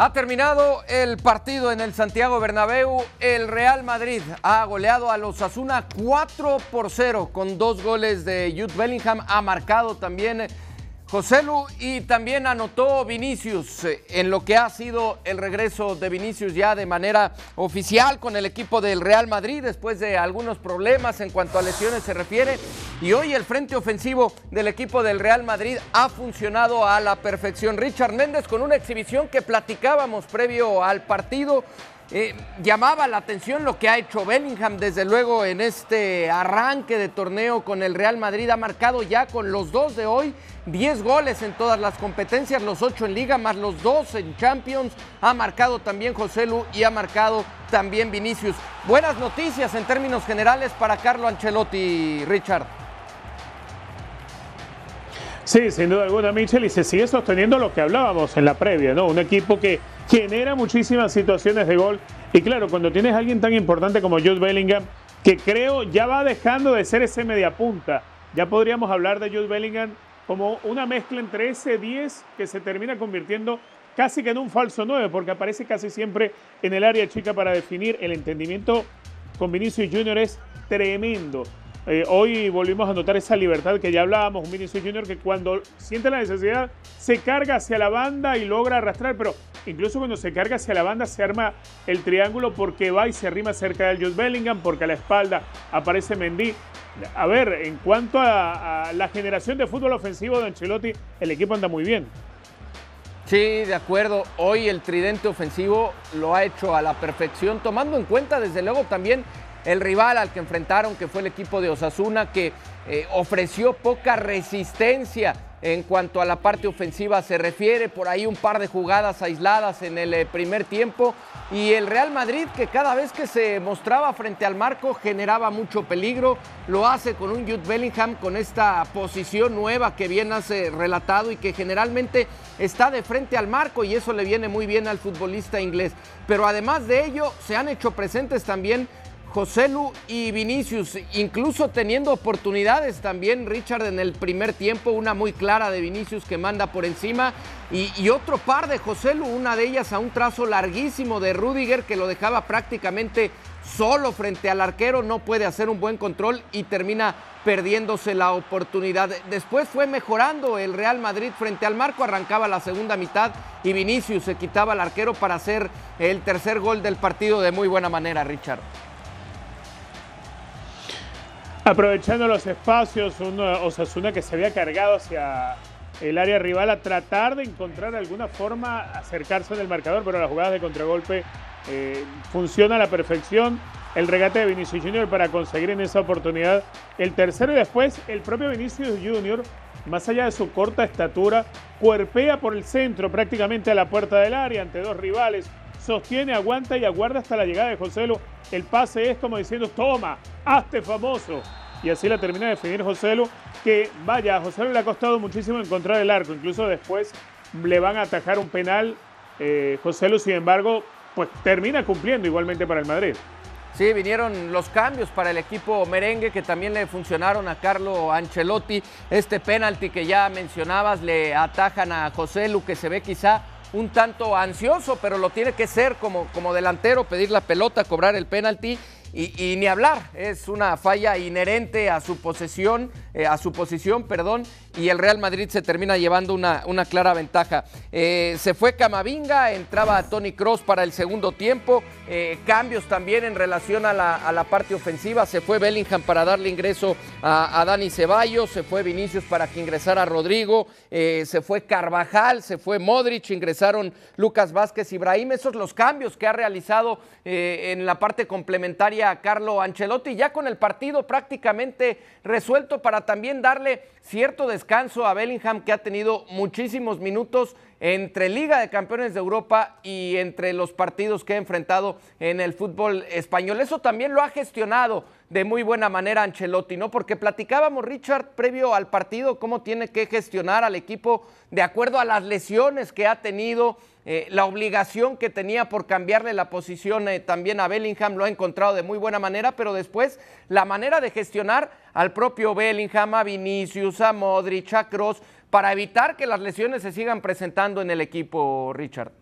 Ha terminado el partido en el Santiago Bernabéu. El Real Madrid ha goleado a los Asuna 4 por 0 con dos goles de Jude Bellingham. Ha marcado también José Lu y también anotó Vinicius eh, en lo que ha sido el regreso de Vinicius ya de manera oficial con el equipo del Real Madrid después de algunos problemas en cuanto a lesiones se refiere. Y hoy el frente ofensivo del equipo del Real Madrid ha funcionado a la perfección. Richard Méndez con una exhibición que platicábamos previo al partido eh, llamaba la atención lo que ha hecho Bellingham, desde luego, en este arranque de torneo con el Real Madrid. Ha marcado ya con los dos de hoy 10 goles en todas las competencias, los 8 en Liga, más los 2 en Champions. Ha marcado también José Lu y ha marcado también Vinicius. Buenas noticias en términos generales para Carlo Ancelotti, Richard. Sí, sin duda alguna, Michel, y se sigue sosteniendo lo que hablábamos en la previa, ¿no? Un equipo que genera muchísimas situaciones de gol. Y claro, cuando tienes a alguien tan importante como Jude Bellingham, que creo ya va dejando de ser ese mediapunta, ya podríamos hablar de Jude Bellingham como una mezcla entre ese 10 que se termina convirtiendo casi que en un falso 9, porque aparece casi siempre en el área chica para definir el entendimiento con Vinicius Junior es tremendo. Eh, hoy volvimos a notar esa libertad que ya hablábamos, un Vinicius Junior que cuando siente la necesidad se carga hacia la banda y logra arrastrar, pero incluso cuando se carga hacia la banda se arma el triángulo porque va y se arrima cerca del Jude Bellingham, porque a la espalda aparece Mendy. A ver, en cuanto a, la generación de fútbol ofensivo de Ancelotti, el equipo anda muy bien. Sí, de acuerdo. Hoy el tridente ofensivo lo ha hecho a la perfección, tomando en cuenta desde luego también el rival al que enfrentaron, que fue el equipo de Osasuna, que eh, ofreció poca resistencia en cuanto a la parte ofensiva se refiere, por ahí un par de jugadas aisladas en el eh, primer tiempo y el Real Madrid que cada vez que se mostraba frente al marco generaba mucho peligro, lo hace con un Jude Bellingham con esta posición nueva que bien hace relatado y que generalmente está de frente al marco y eso le viene muy bien al futbolista inglés. Pero además de ello se han hecho presentes también Joselu y Vinicius, incluso teniendo oportunidades también Richard en el primer tiempo, una muy clara de Vinicius que manda por encima y, otro par de Joselu, una de ellas a un trazo larguísimo de Rudiger que lo dejaba prácticamente solo frente al arquero, no puede hacer un buen control y termina perdiéndose la oportunidad. Después fue mejorando el Real Madrid frente al marco, arrancaba la segunda mitad y Vinicius se quitaba al arquero para hacer el tercer gol del partido de muy buena manera, Richard. Aprovechando los espacios, un Osasuna que se había cargado hacia el área rival a tratar de encontrar alguna forma acercarse en el marcador, pero las jugadas de contragolpe eh, funciona a la perfección. El regate de Vinicius Junior para conseguir en esa oportunidad el tercero y después el propio Vinicius Junior, más allá de su corta estatura, cuerpea por el centro prácticamente a la puerta del área ante dos rivales, sostiene, aguanta y aguarda hasta la llegada de Joselo. El pase es como diciendo, toma, hazte famoso. Y así la termina de definir Joselo, que vaya, a Joselo le ha costado muchísimo encontrar el arco. Incluso después le van a atajar un penal. Eh, Joselo, sin embargo, pues termina cumpliendo igualmente para el Madrid. Sí, vinieron los cambios para el equipo merengue que también le funcionaron a Carlo Ancelotti. Este penalti que ya mencionabas le atajan a José Lu, que se ve quizá un tanto ansioso, pero lo tiene que ser como, como delantero, pedir la pelota, cobrar el penalti. Y, ni hablar, es una falla inherente a su posesión, eh, a su posición, perdón, y el Real Madrid se termina llevando una, una clara ventaja. Eh, se fue Camavinga, entraba Tony Cross para el segundo tiempo, eh, cambios también en relación a la, parte ofensiva, se fue Bellingham para darle ingreso a, Dani Ceballos, se fue Vinicius para que ingresara Rodrigo, eh, se fue Carvajal, se fue Modric, ingresaron Lucas Vázquez, Ibrahim, esos los cambios que ha realizado en la parte complementaria a Carlo Ancelotti, ya con el partido prácticamente resuelto para también darle cierto descanso a Bellingham que ha tenido muchísimos minutos entre Liga de Campeones de Europa y entre los partidos que ha enfrentado en el fútbol español. Eso también lo ha gestionado de muy buena manera Ancelotti, ¿no? Porque platicábamos, Richard, previo al partido, cómo tiene que gestionar al equipo de acuerdo a las lesiones que ha tenido, eh, la obligación que tenía por cambiarle la posición eh, también a Bellingham, lo ha encontrado de muy buena manera, pero después la manera de gestionar al propio Bellingham, a Vinicius, a Modric, a Kroos, para evitar que las lesiones se sigan presentando en el equipo, Richard.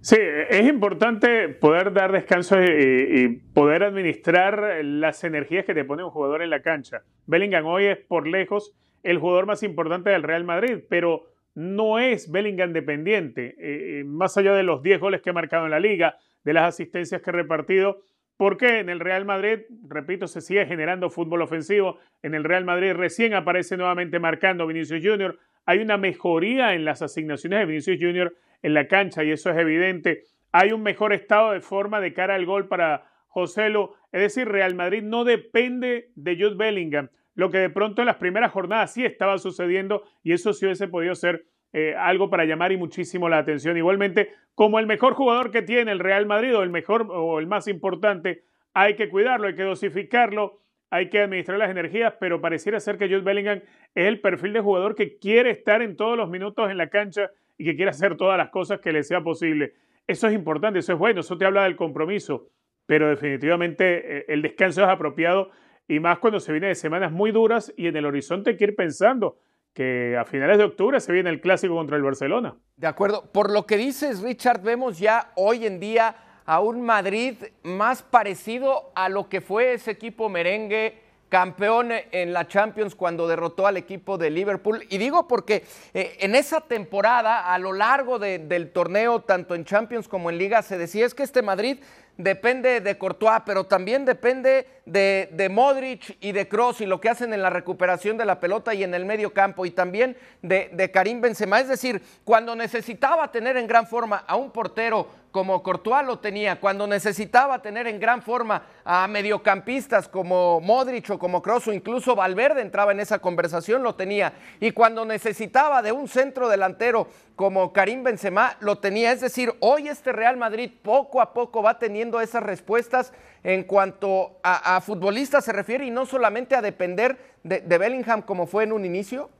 Sí, es importante poder dar descanso y, poder administrar las energías que te pone un jugador en la cancha. Bellingham hoy es por lejos el jugador más importante del Real Madrid, pero no es Bellingham dependiente, eh, eh, más allá de los 10 goles que ha marcado en la liga, de las asistencias que ha repartido, porque en el Real Madrid, repito, se sigue generando fútbol ofensivo, en el Real Madrid recién aparece nuevamente marcando Vinicius Junior, hay una mejoría en las asignaciones de Vinicius Junior en la cancha y eso es evidente, hay un mejor estado de forma de cara al gol para Joselo, es decir, Real Madrid no depende de Jude Bellingham, lo que de pronto en las primeras jornadas sí estaba sucediendo y eso sí hubiese podido ser eh, algo para llamar y muchísimo la atención. Igualmente, como el mejor jugador que tiene el Real Madrid o el mejor o el más importante, hay que cuidarlo, hay que dosificarlo, hay que administrar las energías, pero pareciera ser que Jude Bellingham es el perfil de jugador que quiere estar en todos los minutos en la cancha y que quiere hacer todas las cosas que le sea posible. Eso es importante, eso es bueno, eso te habla del compromiso, pero definitivamente eh, el descanso es apropiado y más cuando se viene de semanas muy duras y en el horizonte hay que ir pensando que a finales de octubre se viene el clásico contra el Barcelona. De acuerdo, por lo que dices Richard, vemos ya hoy en día a un Madrid más parecido a lo que fue ese equipo merengue campeón en la Champions cuando derrotó al equipo de Liverpool. Y digo porque eh, en esa temporada, a lo largo del torneo, tanto en Champions como en Liga, se decía es que este Madrid depende de Courtois, pero también depende de, Modric y de Cross y lo que hacen en la recuperación de la pelota y en el medio campo, y también de, Karim Benzema. Es decir, cuando necesitaba tener en gran forma a un portero como Courtois lo tenía, cuando necesitaba tener en gran forma a mediocampistas como Modric o como Kroos o incluso Valverde entraba en esa conversación, lo tenía. Y cuando necesitaba de un centro delantero como Karim Benzema, lo tenía. Es decir, hoy este Real Madrid poco a poco va teniendo esas respuestas en cuanto a, futbolistas se refiere y no solamente a depender de Bellingham como fue en un inicio.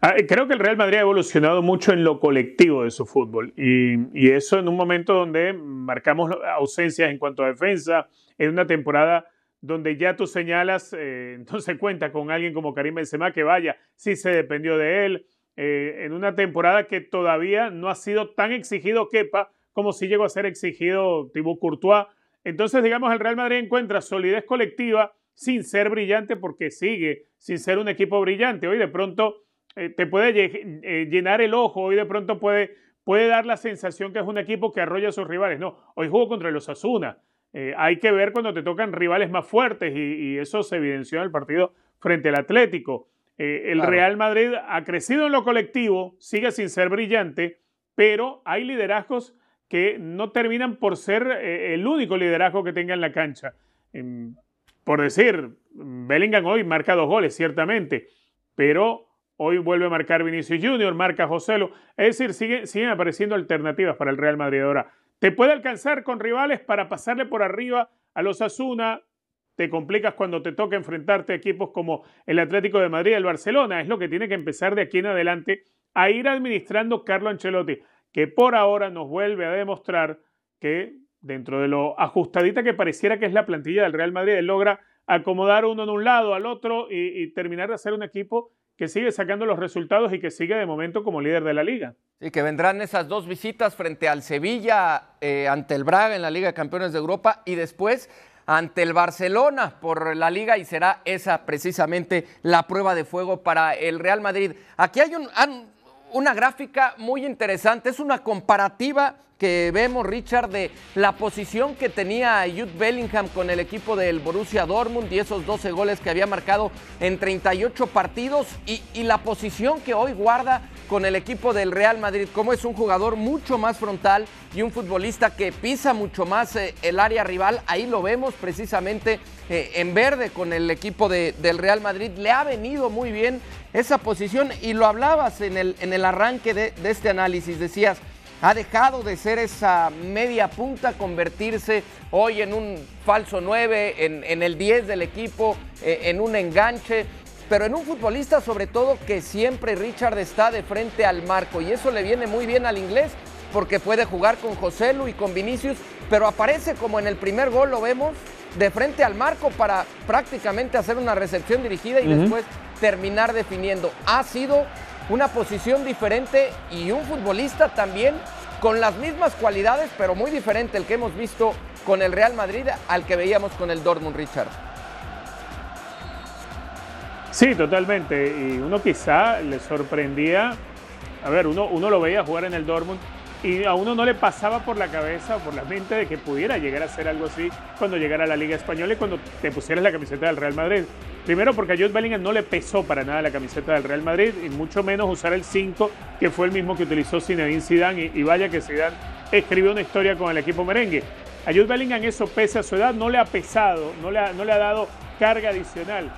Ah, creo que el Real Madrid ha evolucionado mucho en lo colectivo de su fútbol y, eso en un momento donde marcamos ausencias en cuanto a defensa, en una temporada donde ya tú señalas, eh, no se cuenta con alguien como Karim Benzema que vaya, sí se dependió de él, eh, en una temporada que todavía no ha sido tan exigido Kepa como si llegó a ser exigido Thibaut Courtois. Entonces, digamos, el Real Madrid encuentra solidez colectiva sin ser brillante porque sigue sin ser un equipo brillante. Hoy de pronto eh, te puede eh, llenar el ojo y de pronto puede, puede dar la sensación que es un equipo que arrolla a sus rivales. No, hoy jugó contra los Asuna. Eh, hay que ver cuando te tocan rivales más fuertes y, eso se evidenció en el partido frente al Atlético. el Real Madrid ha crecido en lo colectivo, sigue sin ser brillante, pero hay liderazgos que no terminan por ser el único liderazgo que tenga en la cancha. Em, por decir, Bellingham hoy marca dos goles, ciertamente, pero Hoy vuelve a marcar Vinicius Junior, marca Joselo. Es decir, siguen, apareciendo alternativas para el Real Madrid ahora. Te puede alcanzar con rivales para pasarle por arriba a los Asuna. Te complicas cuando te toca enfrentarte a equipos como el Atlético de Madrid el Barcelona. Es lo que tiene que empezar de aquí en adelante a ir administrando Carlo Ancelotti, que por ahora nos vuelve a demostrar que dentro de lo ajustadita que pareciera que es la plantilla del Real Madrid, él logra acomodar uno en un lado al otro y, terminar de hacer un equipo que sigue sacando los resultados y que sigue de momento como líder de la liga. Y que vendrán esas dos visitas frente al Sevilla, eh, ante el Braga en la Liga de Campeones de Europa y después ante el Barcelona por la liga y será esa precisamente la prueba de fuego para el Real Madrid. Aquí hay una gráfica muy interesante, es una comparativa que vemos, Richard, de la posición que tenía Jude Bellingham con el equipo del Borussia Dortmund y esos 12 goles que había marcado en 38 partidos y, y la posición que hoy guarda con el equipo del Real Madrid, como es un jugador mucho más frontal y un futbolista que pisa mucho más eh, el área rival. Ahí lo vemos precisamente eh, en verde con el equipo del Real Madrid. Le ha venido muy bien esa posición y lo hablabas en el, en el arranque de, este análisis. Decías, ha dejado de ser esa media punta, convertirse hoy en un falso 9, en, en el 10 del equipo, eh, en un enganche pero en un futbolista sobre todo que siempre Richard está de frente al marco y eso le viene muy bien al inglés porque puede jugar con José Lu y con Vinicius, pero aparece como en el primer gol lo vemos de frente al marco para prácticamente hacer una recepción dirigida y después terminar definiendo. Ha sido una posición diferente y un futbolista también con las mismas cualidades, pero muy diferente el que hemos visto con el Real Madrid al que veíamos con el Dortmund Richard. Sí, totalmente. Y uno quizá le sorprendía, a ver, uno, uno lo veía jugar en el Dortmund y a uno no le pasaba por la cabeza o por la mente de que pudiera llegar a ser algo así cuando llegara a la Liga Española y cuando te pusieras la camiseta del Real Madrid. Primero porque a Jude Bellingham no le pesó para nada la camiseta del Real Madrid y mucho menos usar el 5 que fue el mismo que utilizó Zinedine Zidane y, vaya que Zidane escribió una historia con el equipo merengue. A Jude Bellingham eso pese a su edad no le ha pesado, no le no le ha dado carga adicional.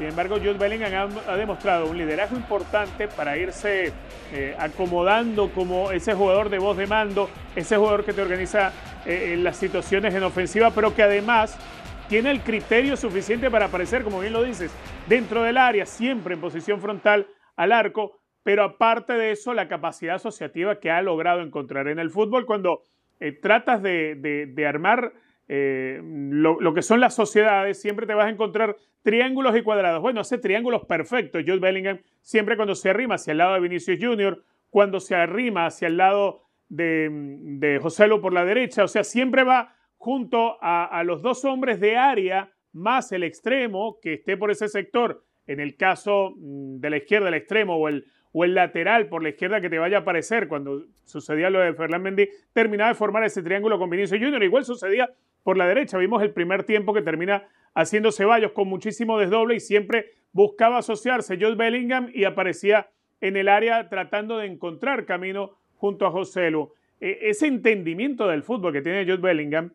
Sin embargo, Jude Bellingham ha, demostrado un liderazgo importante para irse eh, acomodando como ese jugador de voz de mando, ese jugador que te organiza eh, las situaciones en ofensiva, pero que además tiene el criterio suficiente para aparecer, como bien lo dices, dentro del área, siempre en posición frontal al arco, pero aparte de eso, la capacidad asociativa que ha logrado encontrar en el fútbol cuando eh, tratas de armar eh, lo, que son las sociedades, siempre te vas a encontrar triángulos y cuadrados. Bueno, hace triángulos perfectos. Jude Bellingham siempre cuando se arrima hacia el lado de Vinicius Jr., cuando se arrima hacia el lado de, José Lo por la derecha, o sea, siempre va junto a, los dos hombres de área más el extremo que esté por ese sector. En el caso mm, de la izquierda, el extremo o el, lateral por la izquierda que te vaya a aparecer cuando sucedía lo de Ferland Mendy, terminaba de formar ese triángulo con Vinicius Jr. Igual sucedía por la derecha. Vimos el primer tiempo que termina haciendo Ceballos con muchísimo desdoble y siempre buscaba asociarse Jude Bellingham y aparecía en el área tratando de encontrar camino junto a José. E, ese entendimiento del fútbol que tiene Jude Bellingham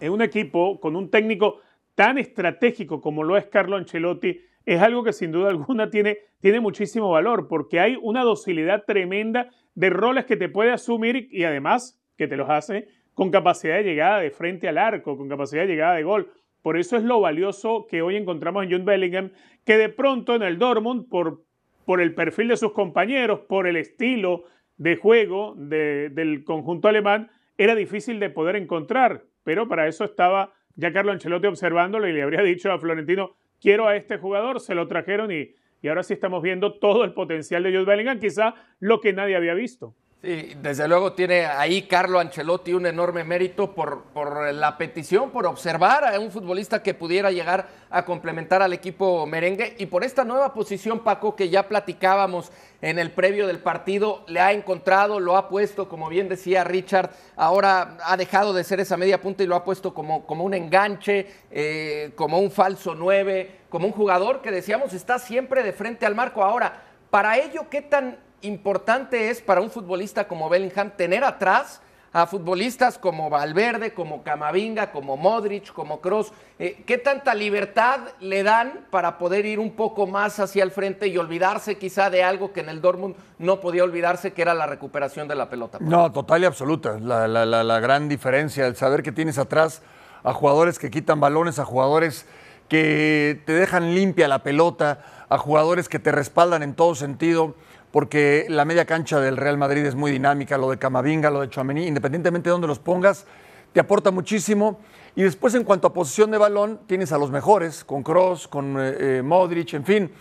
en un equipo con un técnico tan estratégico como lo es Carlo Ancelotti es algo que sin duda alguna tiene, tiene muchísimo valor porque hay una docilidad tremenda de roles que te puede asumir y además que te los hace con capacidad de llegada de frente al arco, con capacidad de llegada de gol. Por eso es lo valioso que hoy encontramos en John Bellingham, que de pronto en el Dortmund, por, por el perfil de sus compañeros, por el estilo de juego del conjunto alemán, era difícil de poder encontrar. Pero para eso estaba ya Carlo Ancelotti observándolo y le habría dicho a Florentino, quiero a este jugador, se lo trajeron y, y ahora sí estamos viendo todo el potencial de Jude Bellingham, quizá lo que nadie había visto. Sí, desde luego tiene ahí Carlo Ancelotti un enorme mérito por, por, la petición, por observar a un futbolista que pudiera llegar a complementar al equipo merengue y por esta nueva posición, Paco, que ya platicábamos en el previo del partido, le ha encontrado, lo ha puesto, como bien decía Richard, ahora ha dejado de ser esa media punta y lo ha puesto como, como un enganche, eh, como un falso nueve, como un jugador que decíamos está siempre de frente al marco. Ahora, para ello, ¿qué tan importante es para un futbolista como Bellingham tener atrás a futbolistas como Valverde, como Camavinga, como Modric, como Cross. Eh, ¿Qué tanta libertad le dan para poder ir un poco más hacia el frente y olvidarse quizá de algo que en el Dortmund no podía olvidarse, que era la recuperación de la pelota? No, total y absoluta. La, la gran diferencia, el saber que tienes atrás a jugadores que quitan balones, a jugadores que te dejan limpia la pelota, a jugadores que te respaldan en todo sentido porque la media cancha del Real Madrid es muy dinámica, lo de Camavinga, lo de Chouameni, independientemente de dónde los pongas, te aporta muchísimo. Y después en cuanto a posición de balón, tienes a los mejores, con Cross, con eh, eh, Modric, en fin.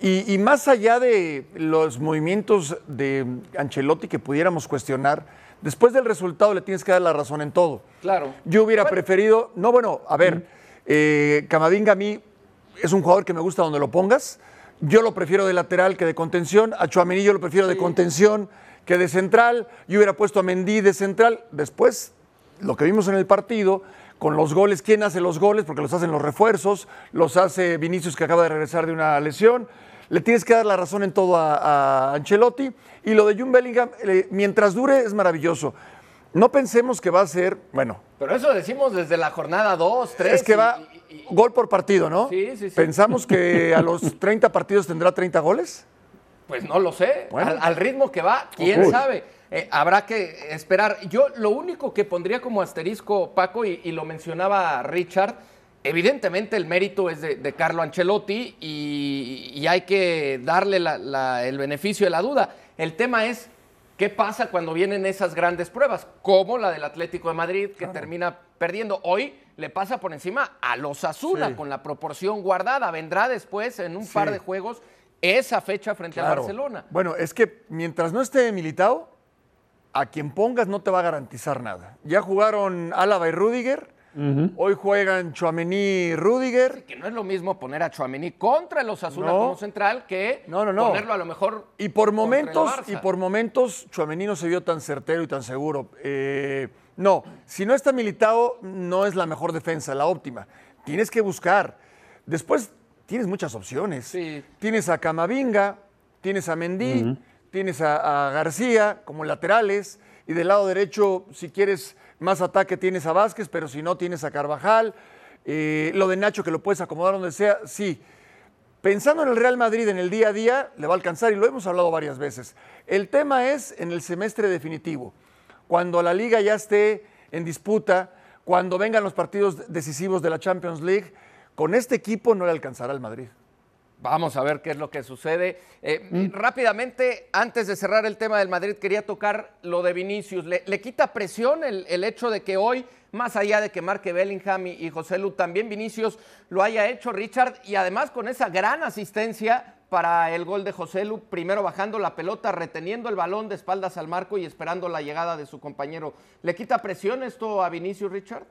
Y, más allá de los movimientos de Ancelotti que pudiéramos cuestionar, después del resultado le tienes que dar la razón en todo. Claro. Yo hubiera preferido, no, bueno, a ver. Eh, Camavinga a mí es un jugador que me gusta donde lo pongas. Yo lo prefiero de lateral que de contención. A Chuamení yo lo prefiero de contención que de central. Yo hubiera puesto a Mendy de central. Después, lo que vimos en el partido, con los goles, ¿quién hace los goles? Porque los hacen los refuerzos, los hace Vinicius que acaba de regresar de una lesión. Le tienes que dar la razón en todo a, a Ancelotti. Y lo de June Bellingham, eh, mientras dure, es maravilloso. No pensemos que va a ser, bueno. Pero eso decimos desde la jornada 2, 3. Es que va y- gol por partido, ¿no? Sí, sí, sí. ¿Pensamos que a los 30 partidos tendrá 30 goles? Pues no lo sé. Bueno. Al, al ritmo que va, quién Uy. sabe. Eh, habrá que esperar. Yo lo único que pondría como asterisco, Paco, y, y lo mencionaba Richard, evidentemente el mérito es de, de Carlo Ancelotti y, y hay que darle la- la- el beneficio de la duda. El tema es qué pasa cuando vienen esas grandes pruebas, como la del Atlético de Madrid, que termina perdiendo. Hoy le pasa por encima a los Sí. con la proporción guardada. Vendrá después en un Sí. par de juegos esa fecha frente al Claro. Barcelona. Bueno, es que mientras no esté militado, a quien pongas no te va a garantizar nada. Ya jugaron Álava y Rudiger, hoy juegan Chuamení y Rudiger. Que no es lo mismo poner a Chuamení contra los Asuna No. como central que No, no, no. ponerlo a lo mejor Y por momentos, Barça. y por momentos, Chuamení no se vio tan certero y tan seguro. Eh, no, si no está militado, no es la mejor defensa, la óptima. Tienes que buscar. Después tienes muchas opciones. Sí. Tienes a Camavinga, tienes a Mendy, tienes a, a García como laterales. Y del lado derecho, si quieres más ataque, tienes a Vázquez, pero si no, tienes a Carvajal. Eh, lo de Nacho, que lo puedes acomodar donde sea, sí. Pensando en el Real Madrid en el día a día, le va a alcanzar y lo hemos hablado varias veces. El tema es en el semestre definitivo, cuando la liga ya esté en disputa, cuando vengan los partidos decisivos de la Champions League, con este equipo no le alcanzará al Madrid. Vamos a ver qué es lo que sucede. Eh, Rápidamente, antes de cerrar el tema del Madrid, quería tocar lo de Vinicius. ¿Le, le quita presión el, el hecho de que hoy, más allá de que marque Bellingham y, y José Lu, también Vinicius lo haya hecho, Richard, y además con esa gran asistencia para el gol de José Lu, primero bajando la pelota, reteniendo el balón de espaldas al marco y esperando la llegada de su compañero. ¿Le quita presión esto a Vinicius, Richard?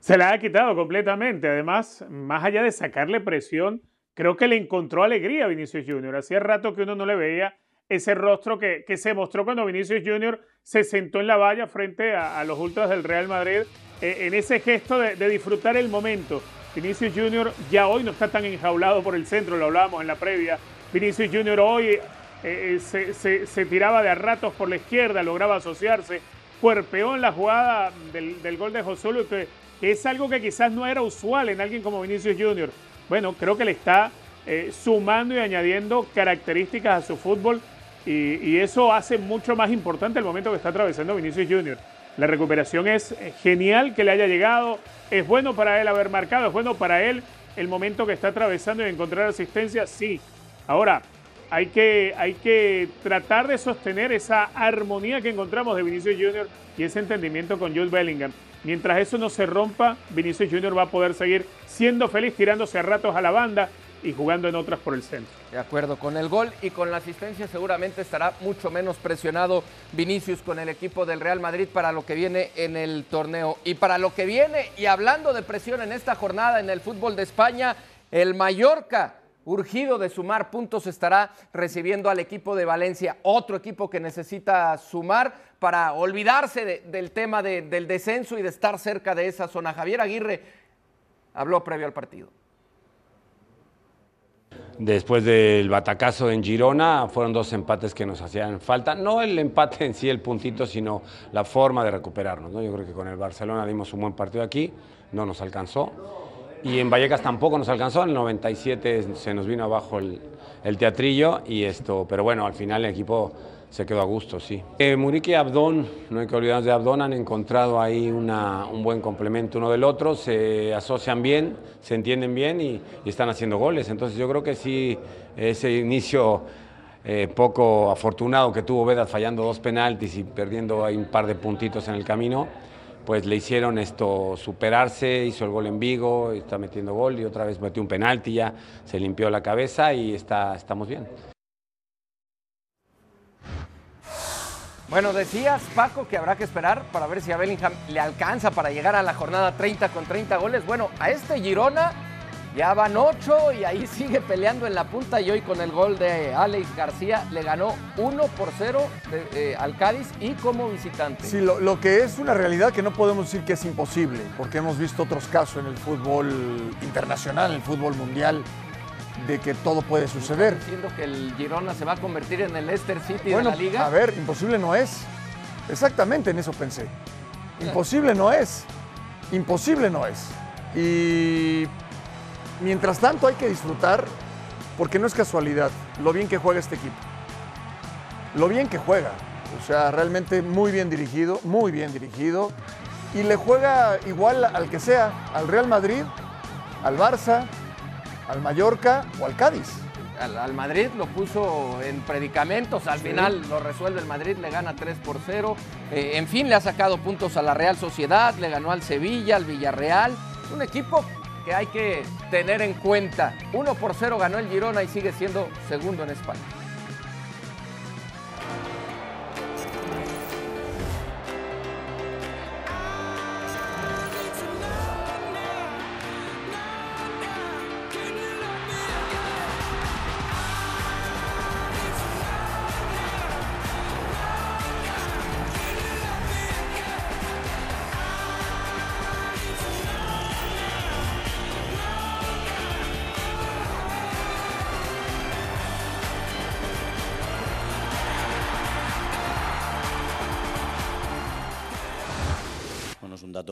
Se la ha quitado completamente. Además, más allá de sacarle presión, creo que le encontró alegría a Vinicius Junior. Hacía rato que uno no le veía ese rostro que, que se mostró cuando Vinicius Junior se sentó en la valla frente a, los ultras del Real Madrid, eh, en ese gesto de, disfrutar el momento. Vinicius Junior ya hoy no está tan enjaulado por el centro, lo hablábamos en la previa. Vinicius Junior hoy eh, eh, se, se- tiraba de a ratos por la izquierda, lograba asociarse, cuerpeó en la jugada del, del gol de Josué, que, que es algo que quizás no era usual en alguien como Vinicius Junior. Bueno, creo que le está eh, sumando y añadiendo características a su fútbol y, eso hace mucho más importante el momento que está atravesando Vinicius Junior. La recuperación es eh, genial que le haya llegado, es bueno para él haber marcado, es bueno para él el momento que está atravesando y encontrar asistencia, sí. Ahora, hay que, hay que tratar de sostener esa armonía que encontramos de Vinicius Junior y ese entendimiento con Jude Bellingham. Mientras eso no se rompa, Vinicius Junior va a poder seguir siendo feliz, tirándose a ratos a la banda y jugando en otras por el centro. De acuerdo, con el gol y con la asistencia seguramente estará mucho menos presionado Vinicius con el equipo del Real Madrid para lo que viene en el torneo. Y para lo que viene, y hablando de presión en esta jornada en el fútbol de España, el Mallorca, urgido de sumar puntos, estará recibiendo al equipo de Valencia, otro equipo que necesita sumar para olvidarse de- del tema de- del descenso y de estar cerca de esa zona. Javier Aguirre habló previo al partido. Después del batacazo en Girona, fueron dos empates que nos hacían falta. No el empate en sí, el puntito, sino la forma de recuperarnos. ¿no? Yo creo que con el Barcelona dimos un buen partido aquí, no nos alcanzó. Y en Vallecas tampoco nos alcanzó, en el 97 se nos vino abajo el, el teatrillo, y esto, pero bueno, al final el equipo se quedó a gusto, sí. Eh, Muriqui y Abdón, no hay que olvidarnos de Abdón, han encontrado ahí una- un buen complemento uno del otro, se asocian bien, se entienden bien y, y están haciendo goles. Entonces yo creo que sí, ese inicio eh, poco afortunado que tuvo Vedas fallando dos penaltis y perdiendo ahí un par de puntitos en el camino, pues le hicieron esto superarse, hizo el gol en Vigo, está metiendo gol y otra vez metió un penalti ya, se limpió la cabeza y está, estamos bien. Bueno, decías, Paco, que habrá que esperar para ver si a Bellingham le alcanza para llegar a la jornada 30 con 30 goles. Bueno, a este Girona ya van 8 y ahí sigue peleando en la punta y hoy con el gol de Alex García le ganó 1 por 0 de, eh, al Cádiz y como visitante. Sí, lo, lo, que es una realidad que no podemos decir que es imposible, porque hemos visto otros casos en el fútbol internacional, en el fútbol mundial, de que todo puede suceder. Diciendo que el Girona se va a convertir en el Leicester City de la liga. A ver, imposible no es. Exactamente en eso pensé. Imposible no es. Imposible no es. Y mientras tanto hay que disfrutar, porque no es casualidad, lo bien que juega este equipo. Lo bien que juega. O sea, realmente muy bien dirigido, muy bien dirigido. Y le juega igual al que sea, al Real Madrid, al Barça, al Mallorca o al Cádiz. Al, al, Madrid lo puso en predicamentos, al sí. final lo resuelve el Madrid, le gana 3 por 0. Eh, en fin, le ha sacado puntos a la Real Sociedad, le ganó al Sevilla, al Villarreal. Un equipo que hay que tener en cuenta. 1 por 0 ganó el Girona y sigue siendo segundo en España.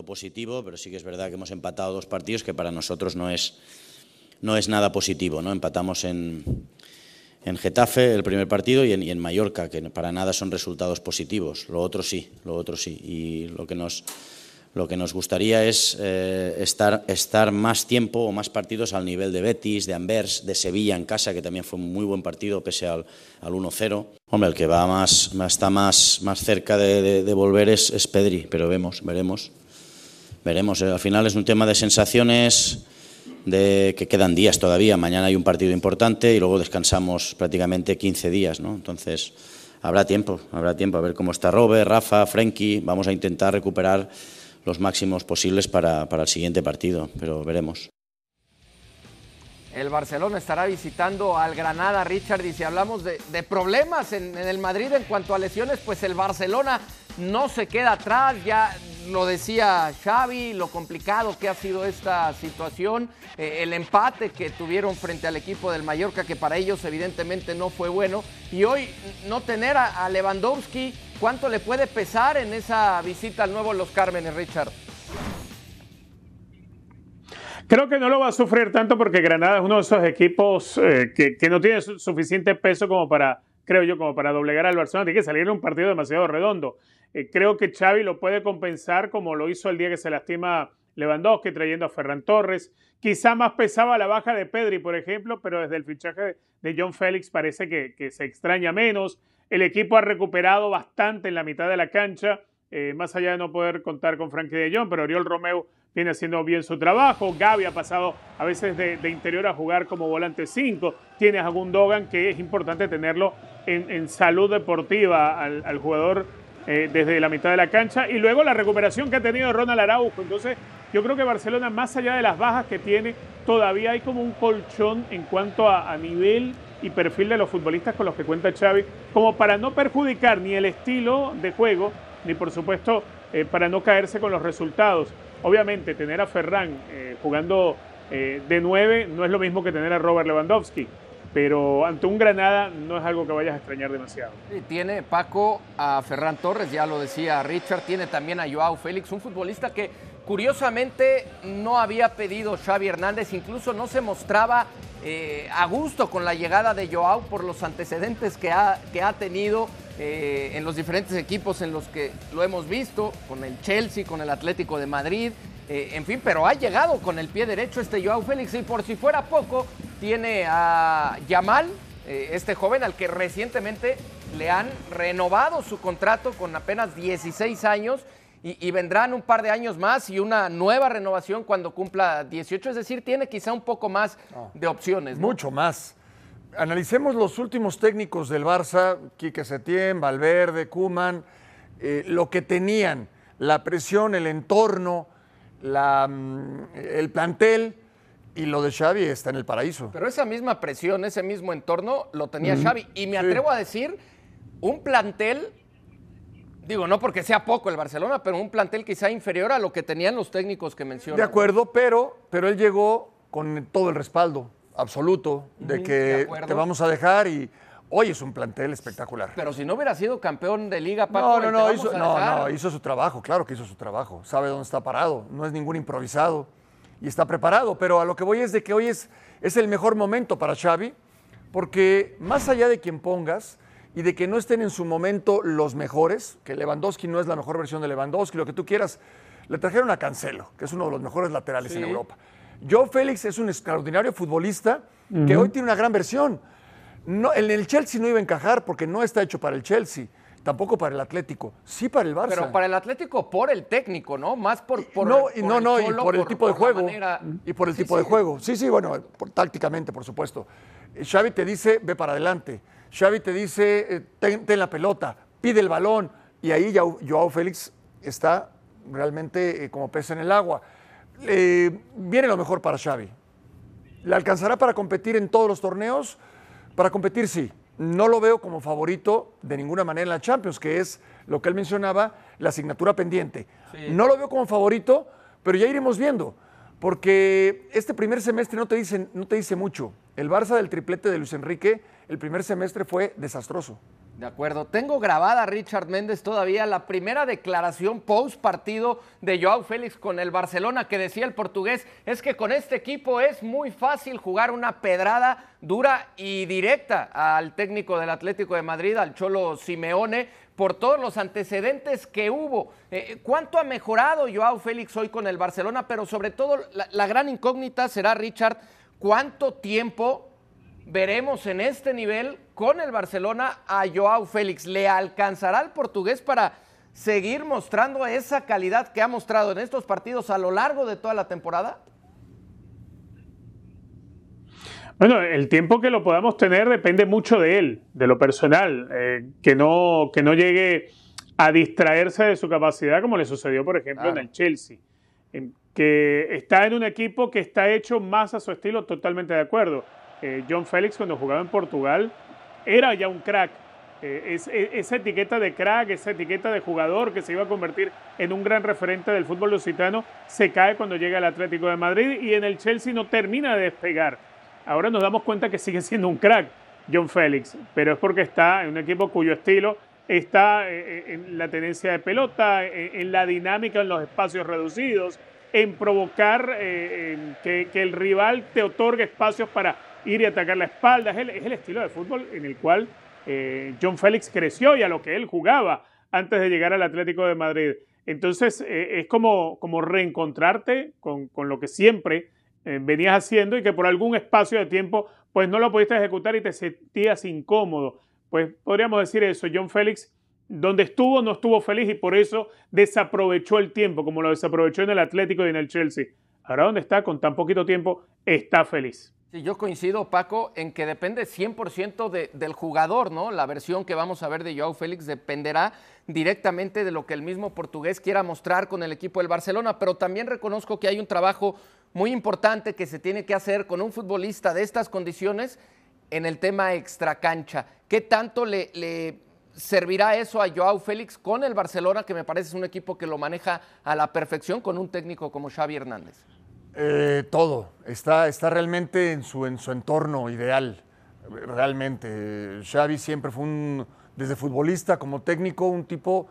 Positivo, pero sí que es verdad que hemos empatado dos partidos que para nosotros no es, no es nada positivo. ¿no? Empatamos en, en Getafe el primer partido y en, y en, Mallorca, que para nada son resultados positivos. Lo otro sí, lo otro sí. Y lo que nos, lo que nos gustaría es eh, estar, estar más tiempo o más partidos al nivel de Betis, de Anvers, de Sevilla en casa, que también fue un muy buen partido pese al, al 1-0. Hombre, el que va más, está más, más cerca de, de, de volver es, es Pedri, pero vemos, veremos veremos. Al final es un tema de sensaciones, de que quedan días todavía. Mañana hay un partido importante y luego descansamos prácticamente 15 días, ¿no? Entonces habrá tiempo, habrá tiempo a ver cómo está Robert, Rafa, Frenkie. Vamos a intentar recuperar los máximos posibles para, para el siguiente partido, pero veremos. El Barcelona estará visitando al Granada, Richard, y si hablamos de, problemas en, en, el Madrid en cuanto a lesiones, pues el Barcelona no se queda atrás, ya lo decía Xavi, lo complicado que ha sido esta situación, eh, el empate que tuvieron frente al equipo del Mallorca, que para ellos evidentemente no fue bueno, y hoy no tener a, a Lewandowski, ¿cuánto le puede pesar en esa visita al nuevo Los Cármenes, Richard? Creo que no lo va a sufrir tanto porque Granada es uno de esos equipos eh, que, no tiene su, suficiente peso como para, creo yo, como para doblegar al Barcelona. Tiene que salir en un partido demasiado redondo. Eh, creo que Xavi lo puede compensar como lo hizo el día que se lastima Lewandowski trayendo a Ferran Torres. Quizá más pesaba la baja de Pedri, por ejemplo, pero desde el fichaje de John Félix parece que, que se extraña menos. El equipo ha recuperado bastante en la mitad de la cancha, eh, más allá de no poder contar con Frankie de Jong, pero Oriol Romeu viene haciendo bien su trabajo. Gaby ha pasado a veces de, interior a jugar como volante 5. Tienes a Gundogan, que es importante tenerlo en, salud deportiva al, jugador eh, desde la mitad de la cancha. Y luego la recuperación que ha tenido Ronald Araujo. Entonces, yo creo que Barcelona, más allá de las bajas que tiene, todavía hay como un colchón en cuanto a, a nivel y perfil de los futbolistas con los que cuenta Xavi, como para no perjudicar ni el estilo de juego, ni por supuesto eh, para no caerse con los resultados. Obviamente, tener a Ferran eh, jugando eh, de 9 no es lo mismo que tener a Robert Lewandowski, pero ante un Granada no es algo que vayas a extrañar demasiado. Sí, tiene Paco a Ferran Torres, ya lo decía Richard, tiene también a Joao Félix, un futbolista que curiosamente no había pedido Xavi Hernández, incluso no se mostraba eh, a gusto con la llegada de Joao por los antecedentes que ha, que ha tenido eh, en los diferentes equipos en los que lo hemos visto, con el Chelsea, con el Atlético de Madrid, eh, en fin, pero ha llegado con el pie derecho este Joao Félix. Y por si fuera poco, tiene a Yamal, este joven al que recientemente le han renovado su contrato con apenas 16 años y, y, vendrán un par de años más y una nueva renovación cuando cumpla 18, es decir, tiene quizá un poco más de opciones. ¿no? Mucho más analicemos los últimos técnicos del Barça, Quique Setién, Valverde, Kuman, eh, lo que tenían, la presión, el entorno, la, mm, el plantel y lo de Xavi está en el paraíso. Pero esa misma presión, ese mismo entorno lo tenía Xavi. Y me atrevo a decir, un plantel, digo, no porque sea poco el Barcelona, pero un plantel quizá inferior a lo que tenían los técnicos que mencioné. De acuerdo, pero, pero él llegó con todo el respaldo absoluto de que te vamos a dejar y hoy es un plantel espectacular. Pero si no hubiera sido campeón de liga, Paco, no, no, no, hizo, no, no, hizo su trabajo, claro que hizo su trabajo, sabe dónde está parado, no es ningún improvisado y está preparado, pero a lo que voy es de que hoy es, es el mejor momento para Xavi, porque más allá de quien pongas y de que no estén en su momento los mejores, que Lewandowski no es la mejor versión de Lewandowski, lo que tú quieras, le trajeron a Cancelo, que es uno de los mejores laterales en Europa. Joe Félix es un extraordinario futbolista que hoy tiene una gran versión. No, en el Chelsea no iba a encajar porque no está hecho para el Chelsea. Tampoco para el Atlético, sí para el Barça. Pero para el Atlético por el técnico, ¿no? Más por, por no, no, no, y por el tipo de juego. Y por el tipo de juego. Sí, sí, bueno, tácticamente, por supuesto. Xavi te dice, ve para adelante. Xavi te dice, eh, ten, la pelota, pide el balón. Y ahí Joao Félix está realmente eh, como pez en el agua. Eh, viene lo mejor para Xavi. ¿Le alcanzará para competir en todos los torneos? Para competir sí. No lo veo como favorito de ninguna manera en la Champions, que es lo que él mencionaba, la asignatura pendiente. No lo veo como favorito, pero ya iremos viendo, porque este primer semestre no te, dice, no te dice mucho. El Barça del triplete de Luis Enrique, el primer semestre fue desastroso. De acuerdo. Tengo grabada, Richard Méndez, todavía la primera declaración post partido de Joao Félix con el Barcelona que decía el portugués, es que con este equipo es muy fácil jugar una pedrada dura y directa al técnico del Atlético de Madrid, al Cholo Simeone, por todos los antecedentes que hubo. Eh, ¿Cuánto ha mejorado Joao Félix hoy con el Barcelona? Pero sobre todo la gran incógnita será, Richard, ¿cuánto tiempo veremos en este nivel con el Barcelona a Joao Félix. ¿Le alcanzará al portugués para seguir mostrando esa calidad que ha mostrado en estos partidos a lo largo de toda la temporada? Bueno, el tiempo que lo podamos tener depende mucho de él, de lo personal, eh, que, no, que no llegue a distraerse de su capacidad como le sucedió, por ejemplo, en el Chelsea, que está en un equipo que está hecho más a su estilo, totalmente de acuerdo eh, John Félix cuando jugaba en Portugal era ya un crack. Eh, e, esa etiqueta de crack, esa etiqueta de jugador que se iba a convertir en un gran referente del fútbol lusitano, se cae cuando llega al Atlético de Madrid y en el Chelsea no termina de despegar. Ahora nos damos cuenta que sigue siendo un crack John Félix, pero es porque está en un equipo cuyo estilo está eh, en la tenencia de pelota, en la dinámica en los espacios reducidos, en provocar que, que el rival te otorgue espacios para ir y atacar la espalda. Es el, estilo de fútbol en el cual eh, John Félix creció y a lo que él jugaba antes de llegar al Atlético de Madrid. Entonces eh, es como, como reencontrarte con, lo que siempre eh, venías haciendo y que por algún espacio de tiempo pues no lo pudiste ejecutar y te sentías incómodo. Pues podríamos decir eso, John Félix donde estuvo no estuvo feliz y por eso desaprovechó el tiempo, como lo desaprovechó en el Atlético y en el Chelsea. Ahora donde está, con tan poquito tiempo, está feliz. Sí, yo coincido, Paco, en que depende 100% del jugador, ¿no? La versión que vamos a ver de Joao Félix dependerá directamente de lo que el mismo portugués quiera mostrar con el equipo del Barcelona, pero también reconozco que hay un trabajo muy importante que se tiene que hacer con un futbolista de estas condiciones en el tema extracancha. ¿Qué tanto le, le servirá eso a Joao Félix con el Barcelona, que me parece es un equipo que lo maneja a la perfección con un técnico como Xavi Hernández? Eh, todo, está, está realmente en su, en su entorno ideal, realmente. Xavi siempre fue un, desde futbolista como técnico, un tipo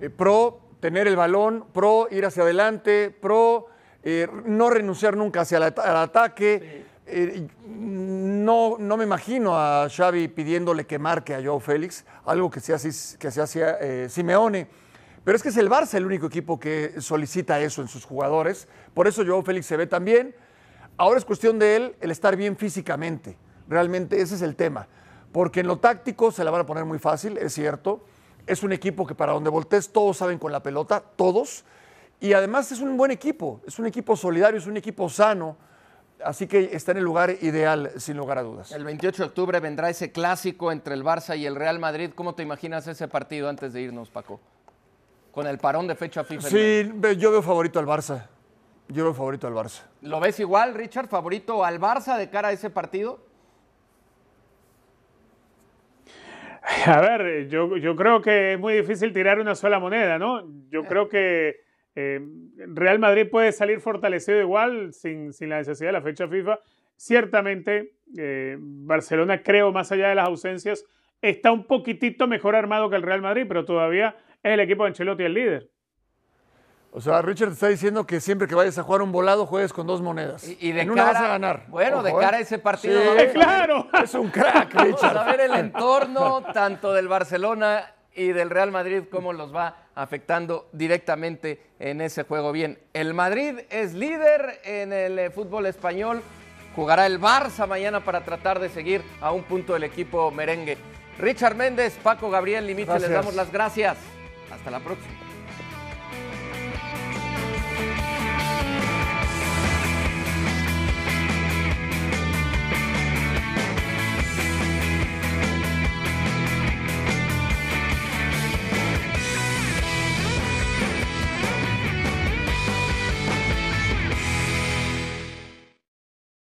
eh, pro tener el balón, pro ir hacia adelante, pro eh, no renunciar nunca hacia el, ataque. No, no me imagino a Xavi pidiéndole que marque a Joao Félix, algo que se, que se hacía Simeone pero es que es el Barça el único equipo que solicita eso en sus jugadores. Por eso Joao Félix se ve tan bien. Ahora es cuestión de él el estar bien físicamente. Realmente ese es el tema. Porque en lo táctico se la van a poner muy fácil, es cierto. Es un equipo que para donde voltees todos saben con la pelota, todos. Y además es un buen equipo, es un equipo solidario, es un equipo sano. Así que está en el lugar ideal, sin lugar a dudas. El 28 de octubre vendrá ese clásico entre el Barça y el Real Madrid. ¿Cómo te imaginas ese partido antes de irnos, Paco? Con el parón de fecha FIFA. Sí, yo veo favorito al Barça. Yo veo favorito al Barça. ¿Lo ves igual, Richard? ¿Favorito al Barça de cara a ese partido? A ver, yo, yo creo que es muy difícil tirar una sola moneda, ¿no? Yo creo que eh, Real Madrid puede salir fortalecido igual sin, sin, la necesidad de la fecha FIFA. Ciertamente, eh, Barcelona, creo, más allá de las ausencias, está un poquitito mejor armado que el Real Madrid, pero todavía es el equipo de Ancelotti el líder. O sea, Richard está diciendo que siempre que vayas a jugar un volado juegues con dos monedas. Y, de cara, vas a ganar. Bueno, de cara a ¿eh? ese partido. claro. Es un crack, Richard. Vamos a ver el entorno tanto del Barcelona y del Real Madrid, cómo los va afectando directamente en ese juego. Bien, el Madrid es líder en el eh, fútbol español. Jugará el Barça mañana para tratar de seguir a un punto del equipo merengue. Richard Méndez, Paco Gabriel Limite, les damos las gracias. Hasta la próxima.